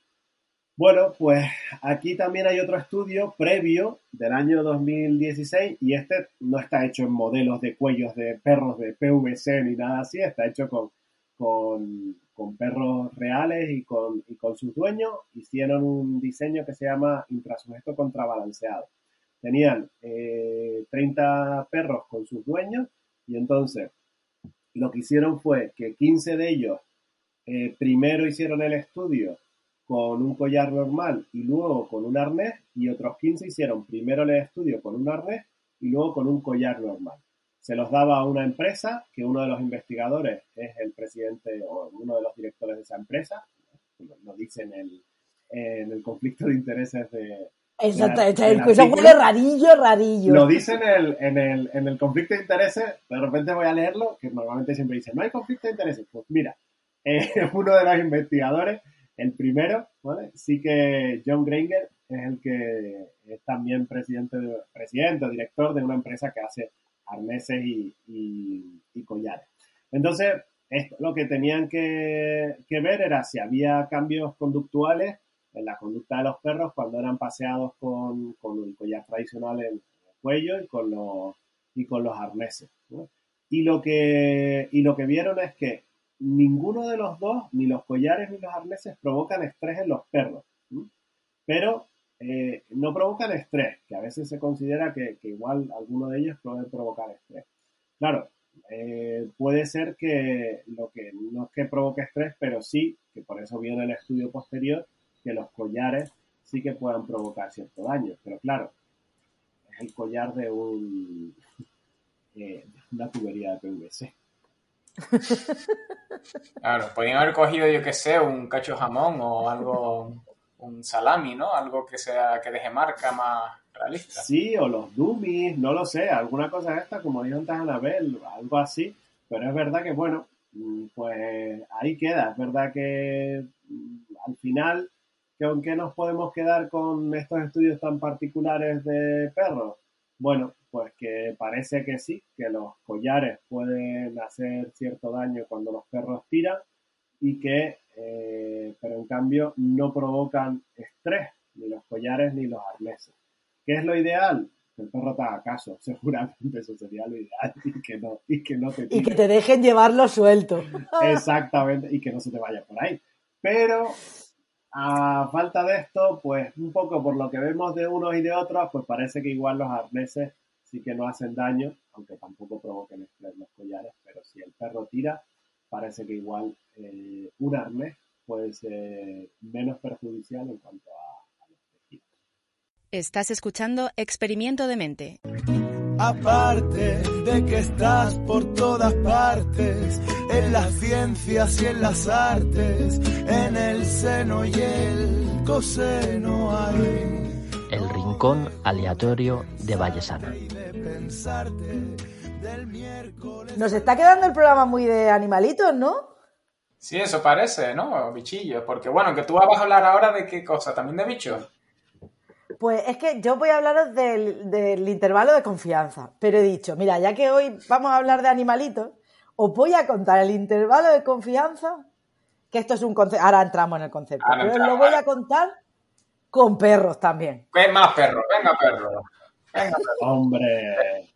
Bueno, pues aquí también hay otro estudio previo del año 2016 y este no está hecho en modelos de cuellos de perros de PVC ni nada así, está hecho con, con, perros reales y con, sus dueños. Hicieron un diseño que se llama intrasujeto contrabalanceado. Tenían 30 eh, perros con sus dueños y entonces lo que hicieron fue que 15 de ellos eh, primero hicieron el estudio con un collar normal y luego con un arnés y otros 15 hicieron primero el estudio con un arnés y luego con un collar normal. Se los daba a una empresa que uno de los investigadores es el presidente o uno de los directores de esa empresa, lo dice en el, en el conflicto de intereses de... Exacto, eso huele rarillo, rarillo. Lo dice en el, en, el, en el conflicto de intereses, de repente voy a leerlo, que normalmente siempre dice, no hay conflicto de intereses. Pues mira, (laughs) eh, uno de los investigadores el primero, ¿vale? Sí que John Granger es el que es también presidente, presidente o director de una empresa que hace arneses y, collares. Entonces, lo que tenían que, ver era si había cambios conductuales en la conducta de los perros cuando eran paseados con, con el collar tradicional en el cuello y con los, y con los arneses. Y, lo que, y lo que vieron es que ninguno de los dos, ni los collares ni los arneses, provocan estrés en los perros. Pero eh, no provocan estrés, que a veces se considera que, igual alguno de ellos puede provocar estrés. Claro, eh, puede ser que lo que no es que provoque estrés, pero sí, que por eso viene el estudio posterior, que los collares sí que puedan provocar cierto daño. Pero claro, es el collar de un, (laughs) eh, una tubería de PVC. Claro, podrían haber cogido, yo que sé, un cacho jamón o algo, un salami, ¿no? Algo que sea, que deje marca más realista. Sí, o los dummies, no lo sé, alguna cosa esta, como dijo antes Anabel, algo así. Pero es verdad que, bueno, mm, pues ahí queda. Es verdad que mm, al final, ¿con qué nos podemos quedar con estos estudios tan particulares de perros? Bueno, pues que parece que sí, que los collares pueden hacer cierto daño cuando los perros tiran y que, eh, pero en cambio no provocan estrés, ni los collares ni los arneses. ¿Qué es lo ideal? Que el perro te haga caso, (laughs) seguramente eso sería lo ideal y que no, y que no te Y que te dejen llevarlo suelto. (laughs) Exactamente, y que no se te vaya por ahí. Pero a falta de esto, pues un poco por lo que vemos de unos y de otros, pues parece que igual los arneses sí que no hacen daño, aunque tampoco provoquen estrés los collares, pero si el perro tira, parece que igual eh, un arnés puede ser menos perjudicial en cuanto a, los tejidos. Estás escuchando Experimento de Mente. Aparte de que estás por todas partes, en las ciencias y en las artes, en el seno y el coseno hay. El rincón aleatorio de Vallesana. Nos está quedando el programa muy de animalitos, ¿no? Sí, eso parece, ¿no? Bichillos. Porque bueno, que tú vas a hablar ahora de qué cosa, también de bichos. Pues es que yo voy a hablaros del, intervalo de confianza, pero he dicho, mira, ya que hoy vamos a hablar de animalitos, os voy a contar el intervalo de confianza, que esto es un concepto, ahora entramos en el concepto, pero os lo voy a contar con perros también. ¿Qué más perros? Venga, perros. Venga, Hombre,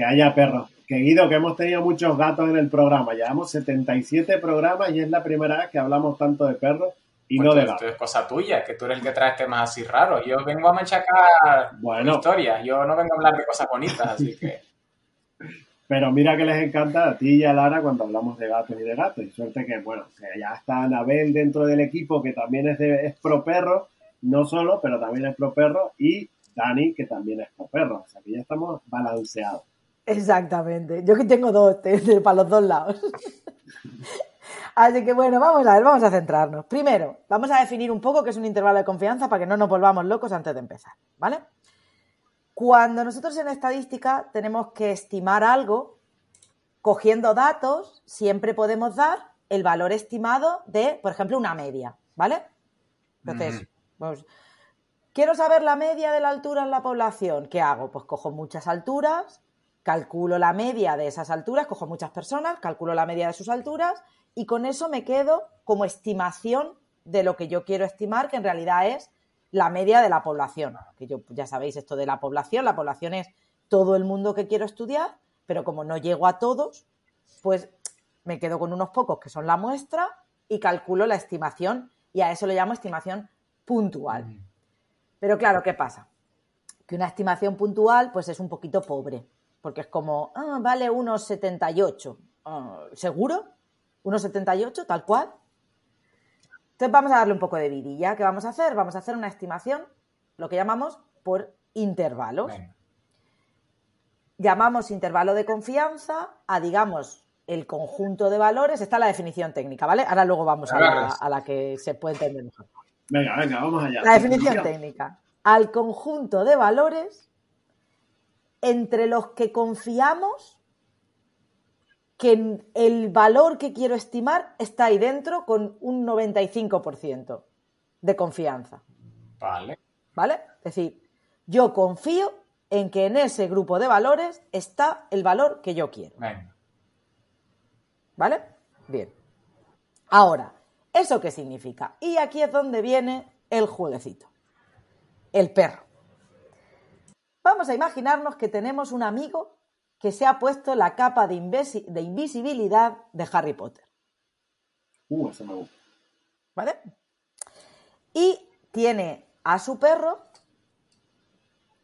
que haya perros. Que Guido, que hemos tenido muchos gatos en el programa, llevamos 77 programas y es la primera vez que hablamos tanto de perros y pues no de Esto es cosa tuya, que tú eres el que traes temas así raros. Yo vengo a machacar bueno, historias, yo no vengo a hablar de cosas bonitas, así que... (laughs) Pero mira que les encanta a ti y a Lara cuando hablamos de gatos y de gatos. Y suerte que, bueno, que ya está Anabel dentro del equipo, que también es, de, es pro perro, no solo, pero también es pro perro, y Dani, que también es pro perro. O sea que ya estamos balanceados. Exactamente. Yo que tengo dos, para los dos lados. Así que bueno, vamos a ver, vamos a centrarnos. Primero, vamos a definir un poco qué es un intervalo de confianza para que no nos volvamos locos antes de empezar, ¿vale? Cuando nosotros en estadística tenemos que estimar algo, cogiendo datos, siempre podemos dar el valor estimado de, por ejemplo, una media, ¿vale? Entonces, vamos, quiero saber la media de la altura en la población. ¿Qué hago? Pues cojo muchas alturas, calculo la media de esas alturas, cojo muchas personas, calculo la media de sus alturas y con eso me quedo como estimación de lo que yo quiero estimar, que en realidad es la media de la población. Que yo ya sabéis esto de la población, la población es todo el mundo que quiero estudiar, pero como no llego a todos, pues me quedo con unos pocos que son la muestra y calculo la estimación y a eso le llamo estimación puntual. Pero claro, ¿qué pasa? Que una estimación puntual pues es un poquito pobre, porque es como, ah, vale unos 78. Ah, ¿Seguro? ¿Unos 78 tal cual? Entonces vamos a darle un poco de vidilla. ¿Qué vamos a hacer? Vamos a hacer una estimación, lo que llamamos por intervalos. Llamamos intervalo de confianza a, digamos, el conjunto de valores. Está la definición técnica, ¿vale? Ahora luego vamos a la, a la que se puede entender mejor. Venga, venga, vamos allá. La definición técnica. Al conjunto de valores entre los que confiamos que el valor que quiero estimar está ahí dentro con un 95% de confianza. Vale. ¿Vale? Es decir, yo confío en que en ese grupo de valores está el valor que yo quiero. ¿Vale? Bien. Ahora, ¿eso qué significa? Y aquí es donde viene el jueguecito. El perro. Vamos a imaginarnos que tenemos un amigo que se ha puesto la capa de, invisi- de invisibilidad de Harry Potter. Uh, me gusta. ¿Vale? Y tiene a su perro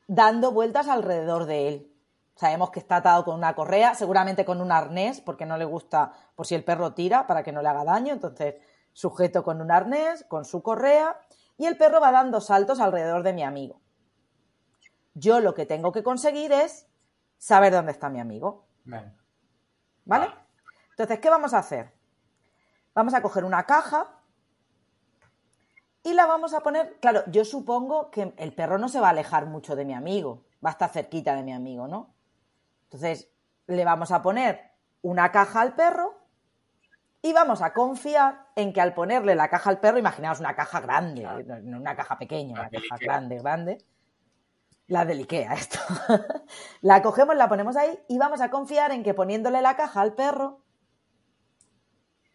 dando vueltas alrededor de él. Sabemos que está atado con una correa, seguramente con un arnés, porque no le gusta por si el perro tira para que no le haga daño. Entonces, sujeto con un arnés, con su correa, y el perro va dando saltos alrededor de mi amigo. Yo lo que tengo que conseguir es saber dónde está mi amigo. ¿Vale? Entonces, ¿qué vamos a hacer? Vamos a coger una caja y la vamos a poner. Claro, yo supongo que el perro no se va a alejar mucho de mi amigo, va a estar cerquita de mi amigo, ¿no? Entonces, le vamos a poner una caja al perro y vamos a confiar en que al ponerle la caja al perro, imaginaos una caja grande, no una caja pequeña, una caja grande, grande. La del Ikea, esto. (laughs) la cogemos, la ponemos ahí y vamos a confiar en que poniéndole la caja al perro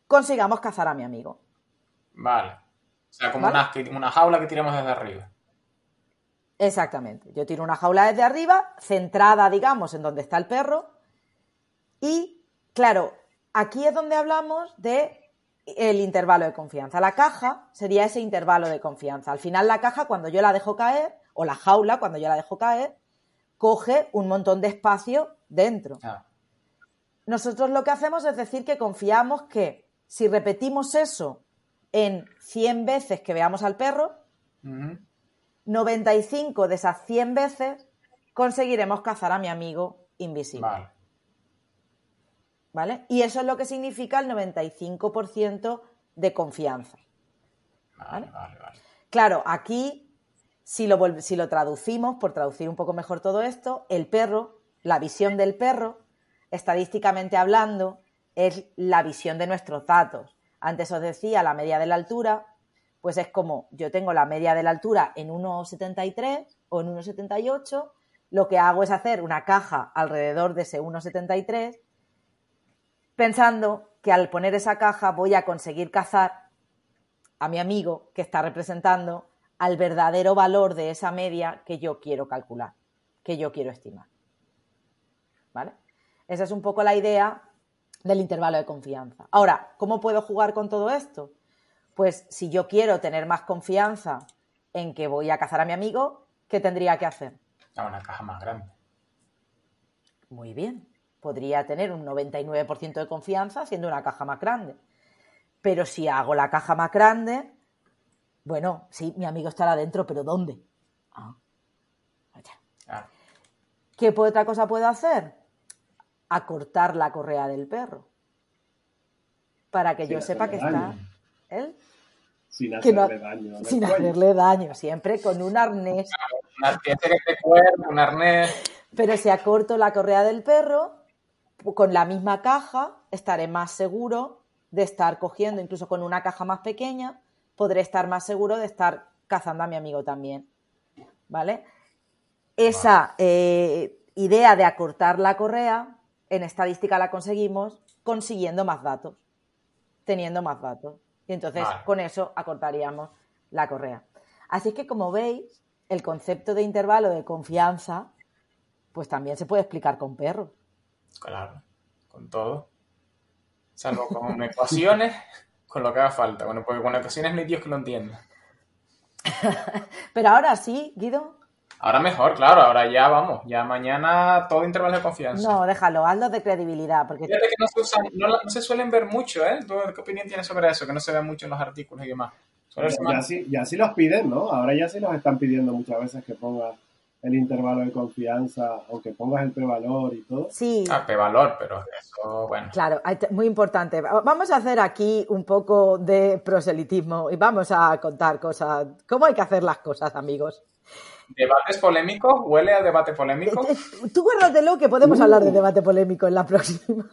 consigamos cazar a mi amigo. Vale. O sea, como ¿Vale? una, una jaula que tiramos desde arriba. Exactamente. Yo tiro una jaula desde arriba, centrada, digamos, en donde está el perro. Y, claro, aquí es donde hablamos de el intervalo de confianza. La caja sería ese intervalo de confianza. Al final la caja, cuando yo la dejo caer, o la jaula, cuando yo la dejo caer, coge un montón de espacio dentro. Ah, Nosotros lo que hacemos es decir que confiamos que si repetimos eso en 100 veces que veamos al perro, ujú. 95 de esas 100 veces conseguiremos cazar a mi amigo invisible. Vale. ¿Vale? Y eso es lo que significa el 95% de confianza. Vale, vale, vale. Claro, aquí, si lo, si lo traducimos, por traducir un poco mejor todo esto, el perro, la visión del perro, estadísticamente hablando, es la visión de nuestros datos. Antes os decía la media de la altura, pues es como yo tengo la media de la altura en 1,73 o en 1,78, lo que hago es hacer una caja alrededor de ese 1,73, pensando que al poner esa caja voy a conseguir cazar a mi amigo que está representando al verdadero valor de esa media que yo quiero calcular, que yo quiero estimar. ¿Vale? Esa es un poco la idea del intervalo de confianza. Ahora, ¿cómo puedo jugar con todo esto? Pues si yo quiero tener más confianza en que voy a cazar a mi amigo, ¿qué tendría que hacer? Ah, una caja más grande. Muy bien, podría tener un 99% de confianza siendo una caja más grande. Pero si hago la caja más grande, bueno, sí, mi amigo estará dentro, pero ¿dónde? Ah, vaya. Ah, ¿Qué otra cosa puedo hacer? Acortar la correa del perro. para que Sin yo sepa que hacerle está... ¿Él? Sin Que no- hacerle daño. Sin cuello. hacerle daño, siempre con un arnés. Una pieza que te cuerda, un arnés. Pero si acorto la correa del perro, con la misma caja, estaré más seguro de estar cogiendo, incluso con una caja más pequeña, podré estar más seguro de estar cazando a mi amigo también. ¿Vale? Esa eh, idea de acortar la correa, en estadística la conseguimos consiguiendo más datos, teniendo más datos. Y entonces Vale. con eso acortaríamos la correa. Así es que, como veis, el concepto de intervalo de confianza, pues también se puede explicar con perros. Claro, con todo. Salvo con (laughs) ecuaciones, con lo que haga falta. Bueno, porque con ecuaciones no hay Dios que lo entienda. (laughs) Pero ahora sí, Guido. Ahora mejor, claro, ahora ya vamos. Ya mañana todo intervalo de confianza. No, déjalo, hazlo de credibilidad, porque Fíjate que no se, usan, no, se suelen ver mucho, ¿eh? ¿Tú qué opinión tienes sobre eso? Que no se ve mucho en los artículos y demás. Ya sí, ya sí los piden, ¿no? Ahora ya sí los están pidiendo muchas veces que pongas el intervalo de confianza, aunque pongas el prevalor y todo. sí, Ah, valor, pero eso, bueno. claro, muy importante. Va- Vamos a hacer aquí un poco de proselitismo y vamos a contar cosas, cómo hay que hacer las cosas, amigos. ¿Debates polémicos? ¿Huele a debate polémico? Eh, eh, Tú guárdatelo que podemos hablar de debate polémico en la (laughs) próxima.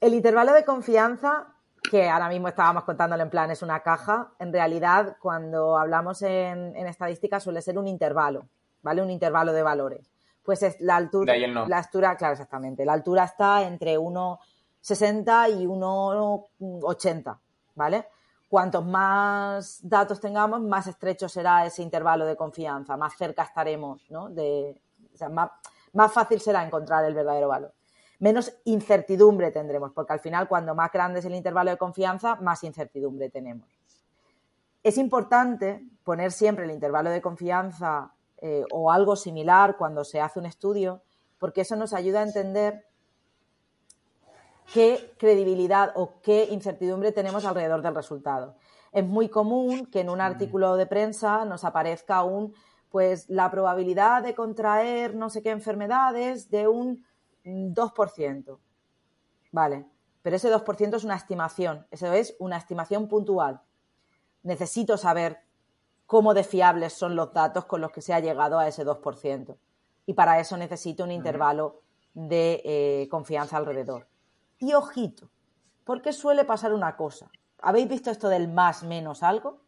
El intervalo de confianza, que ahora mismo estábamos contándolo en plan, es una caja. En realidad, cuando hablamos en, en estadística, suele ser un intervalo, ¿vale? Un intervalo de valores. Pues es la altura. De ahí el nombre. La altura, claro, exactamente. La altura está entre 1,60 y 1,80, ¿vale? Cuantos más datos tengamos, más estrecho será ese intervalo de confianza, más cerca estaremos, ¿no? De, o sea, más, más fácil será encontrar el verdadero valor. Menos incertidumbre tendremos, porque al final, cuando más grande es el intervalo de confianza, más incertidumbre tenemos. Es importante poner siempre el intervalo de confianza eh, o algo similar cuando se hace un estudio, porque eso nos ayuda a entender qué credibilidad o qué incertidumbre tenemos alrededor del resultado. Es muy común que en un artículo de prensa nos aparezca un, pues la probabilidad de contraer no sé qué enfermedades de un mm, 2%. Vale, pero ese 2% es una estimación, eso es una estimación puntual. Necesito saber cómo de fiables son los datos con los que se ha llegado a ese 2%. Y para eso necesito un intervalo de eh, confianza alrededor. Y ojito, porque suele pasar una cosa. ¿Habéis visto esto del más menos algo?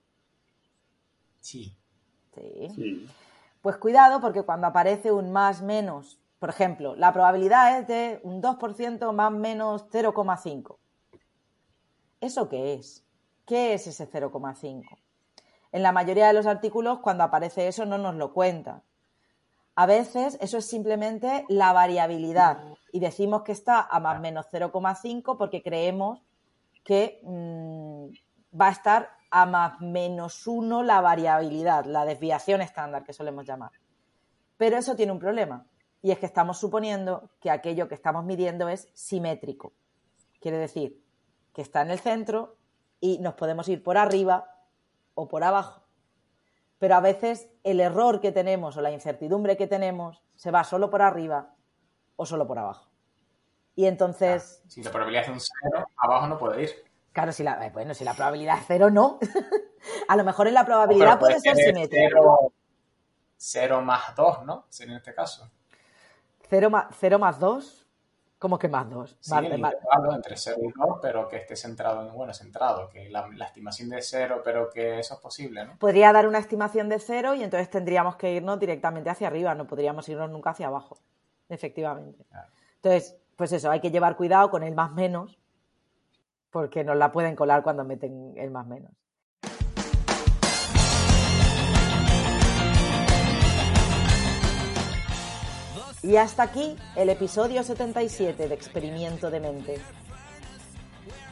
Sí. Sí. Sí. Pues cuidado porque cuando aparece un más menos, por ejemplo, la probabilidad es de un 2% más menos 0,5. ¿Eso qué es? ¿Qué es ese 0,5? En la mayoría de los artículos, cuando aparece eso, no nos lo cuentan. A veces eso es simplemente la variabilidad y decimos que está a más menos 0,5 porque creemos que mm, va a estar a más menos 1 la variabilidad, la desviación estándar que solemos llamar. Pero eso tiene un problema y es que estamos suponiendo que aquello que estamos midiendo es simétrico. Quiere decir que está en el centro y nos podemos ir por arriba o por abajo. Pero a veces el error que tenemos o la incertidumbre que tenemos se va solo por arriba o solo por abajo. Y entonces, Si la probabilidad es un cero, abajo no puede ir. claro, si la, eh, bueno, si la probabilidad es cero, no. (laughs) a lo mejor en la probabilidad puede ser simétrica. Cero, cero más dos, ¿no? Sería en este caso. Cero más, cero más dos. ¿Cómo que más dos? Sí, entre 0 y 2, pero que esté centrado en, bueno, centrado, que la, la estimación de 0, pero que eso es posible, ¿no? Podría dar una estimación de cero y entonces tendríamos que irnos directamente hacia arriba, no podríamos irnos nunca hacia abajo, efectivamente. Claro. Entonces, pues eso, hay que llevar cuidado con el más menos, porque nos la pueden colar cuando meten el más menos. Y hasta aquí el episodio 77 de Experimento de Mente.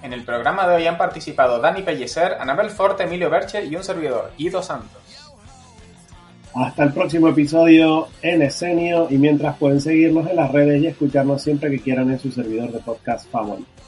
En el programa de hoy han participado Dani Pellicer, Anabel Forte, Emilio Berche y un servidor, Ido Santos. Hasta el próximo episodio en Escenio y mientras pueden seguirnos en las redes y escucharnos siempre que quieran en su servidor de podcast favorito.